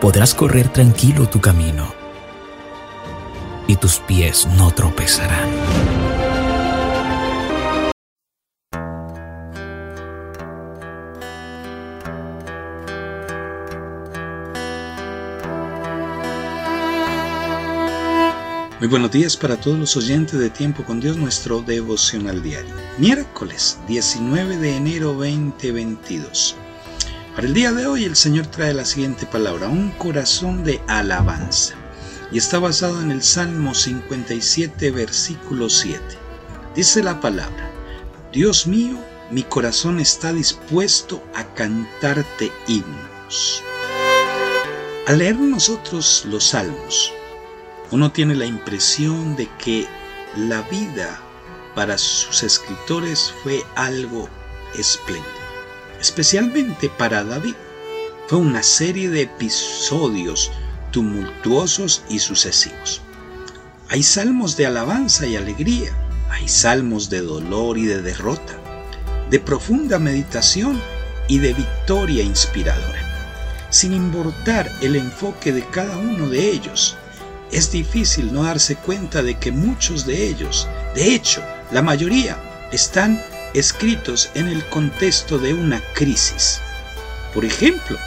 Podrás correr tranquilo tu camino y tus pies no tropezarán. Muy buenos días para todos los oyentes de Tiempo con Dios, nuestro devocional diario. Miércoles 19 de enero 2022. Para el día de hoy el Señor trae la siguiente palabra, un corazón de alabanza. Y está basado en el Salmo 57, versículo 7. Dice la palabra, Dios mío, mi corazón está dispuesto a cantarte himnos. Al leer nosotros los salmos, uno tiene la impresión de que la vida para sus escritores fue algo espléndido, especialmente para David. Fue una serie de episodios tumultuosos y sucesivos. Hay salmos de alabanza y alegría, hay salmos de dolor y de derrota, de profunda meditación y de victoria inspiradora. Sin importar el enfoque de cada uno de ellos, es difícil no darse cuenta de que muchos de ellos, de hecho, la mayoría, están escritos en el contexto de una crisis. Por ejemplo,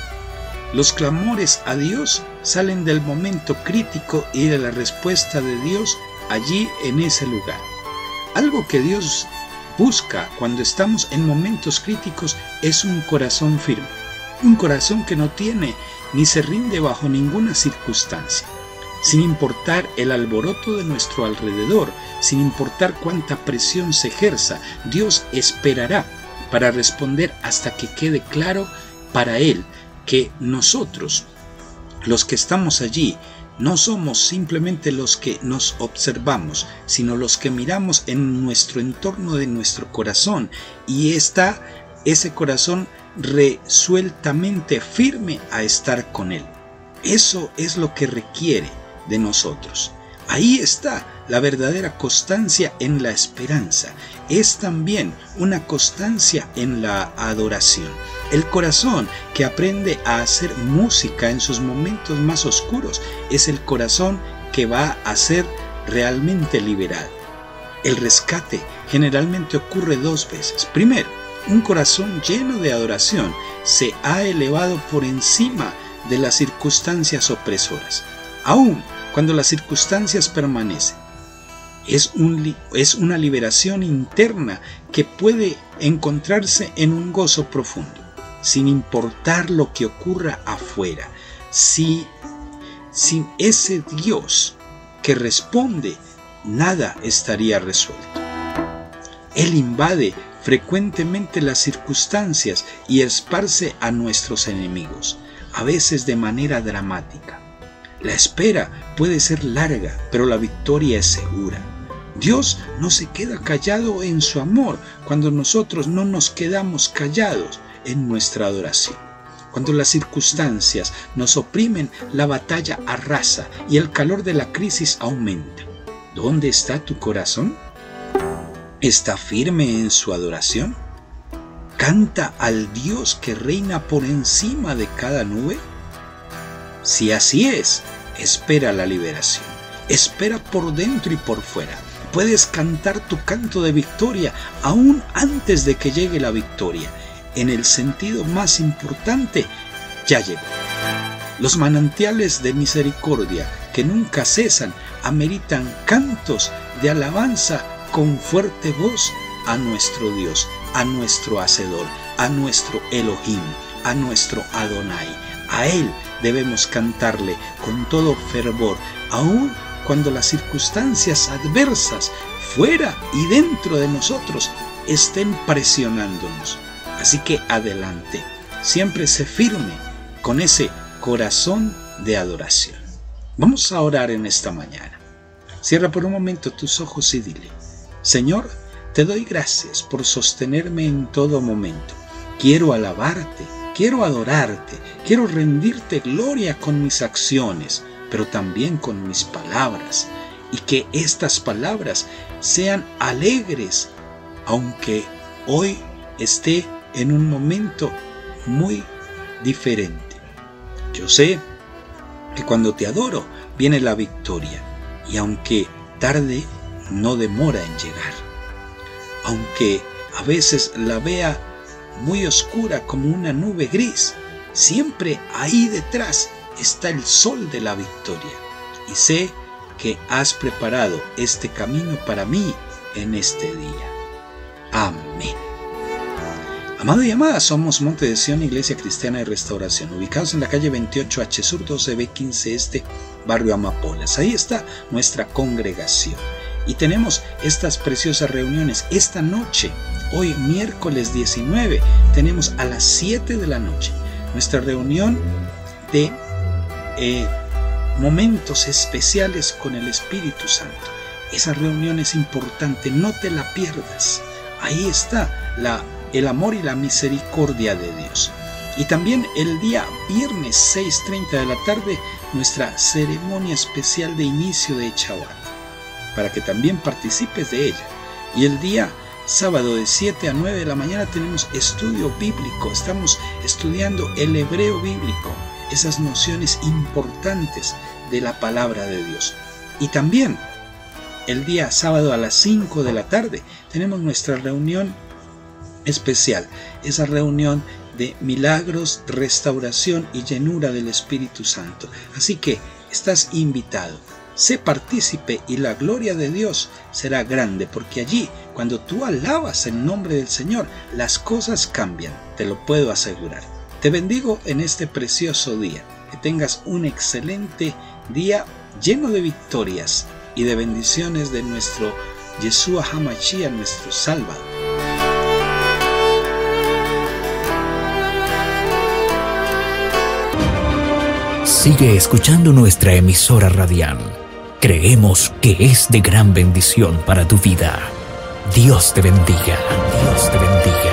los clamores a Dios salen del momento crítico y de la respuesta de Dios allí en ese lugar. Algo que Dios busca cuando estamos en momentos críticos es un corazón firme, un corazón que no tiene ni se rinde bajo ninguna circunstancia sin importar el alboroto de nuestro alrededor, sin importar cuánta presión se ejerza, Dios esperará para responder hasta que quede claro para Él que nosotros, los que estamos allí, no somos simplemente los que nos observamos, sino los que miramos en nuestro entorno de nuestro corazón y está ese corazón resueltamente firme a estar con Él. Eso es lo que requiere de nosotros. Ahí está la verdadera constancia en la esperanza. Es también una constancia en la adoración. El corazón que aprende a hacer música en sus momentos más oscuros es el corazón que va a ser realmente liberado. El rescate generalmente ocurre dos veces. Primero, un corazón lleno de adoración se ha elevado por encima de las circunstancias opresoras. Aún cuando las circunstancias permanecen. Es, un, es una liberación interna que puede encontrarse en un gozo profundo, sin importar lo que ocurra afuera. Si, sin ese Dios que responde, nada estaría resuelto. Él invade frecuentemente las circunstancias y esparce a nuestros enemigos, a veces de manera dramática. La espera puede ser larga, pero la victoria es segura. Dios no se queda callado en su amor cuando nosotros no nos quedamos callados en nuestra adoración. Cuando las circunstancias nos oprimen, la batalla arrasa y el calor de la crisis aumenta. ¿Dónde está tu corazón? ¿Está firme en su adoración? ¿Canta al Dios que reina por encima de cada nube? Si así es, espera la liberación. Espera por dentro y por fuera. Puedes cantar tu canto de victoria aún antes de que llegue la victoria. En el sentido más importante, ya llegó. Los manantiales de misericordia que nunca cesan ameritan cantos de alabanza con fuerte voz a nuestro Dios, a nuestro Hacedor, a nuestro Elohim, a nuestro Adonai. A Él debemos cantarle con todo fervor, aun cuando las circunstancias adversas fuera y dentro de nosotros estén presionándonos. Así que adelante, siempre se firme con ese corazón de adoración. Vamos a orar en esta mañana. Cierra por un momento tus ojos y dile, Señor, te doy gracias por sostenerme en todo momento. Quiero alabarte, quiero adorarte, quiero rendirte gloria con mis acciones, pero también con mis palabras, y que estas palabras sean alegres, aunque hoy esté en un momento muy diferente. Yo sé que cuando te adoro viene la victoria, y aunque tarde, no demora en llegar. Aunque a veces la vea muy oscura como una nube gris, siempre ahí detrás está el sol de la victoria. Y sé que has preparado este camino para mí en este día. Amén. Amado y amada, somos Monte de Sion, Iglesia Cristiana de Restauración, ubicados en la calle 28H Sur 12B15 Este, barrio Amapolas. Ahí está nuestra congregación. Y tenemos estas preciosas reuniones. Esta noche, hoy miércoles 19, tenemos a las 7 de la noche nuestra reunión de eh, momentos especiales con el Espíritu Santo. Esa reunión es importante, no te la pierdas. Ahí está la, el amor y la misericordia de Dios. Y también el día viernes 6.30 de la tarde, nuestra ceremonia especial de inicio de Chahuat, para que también participes de ella. Y el día sábado de 7 a 9 de la mañana tenemos estudio bíblico, estamos estudiando el hebreo bíblico esas nociones importantes de la palabra de Dios. Y también el día sábado a las 5 de la tarde tenemos nuestra reunión especial, esa reunión de milagros, restauración y llenura del Espíritu Santo. Así que estás invitado. Sé partícipe y la gloria de Dios será grande, porque allí, cuando tú alabas el nombre del Señor, las cosas cambian, te lo puedo asegurar. Te bendigo en este precioso día. Que tengas un excelente día lleno de victorias y de bendiciones de nuestro Yeshua Hamashia, nuestro Salvador. Sigue escuchando nuestra emisora radial. Creemos que es de gran bendición para tu vida. Dios te bendiga. Dios te bendiga.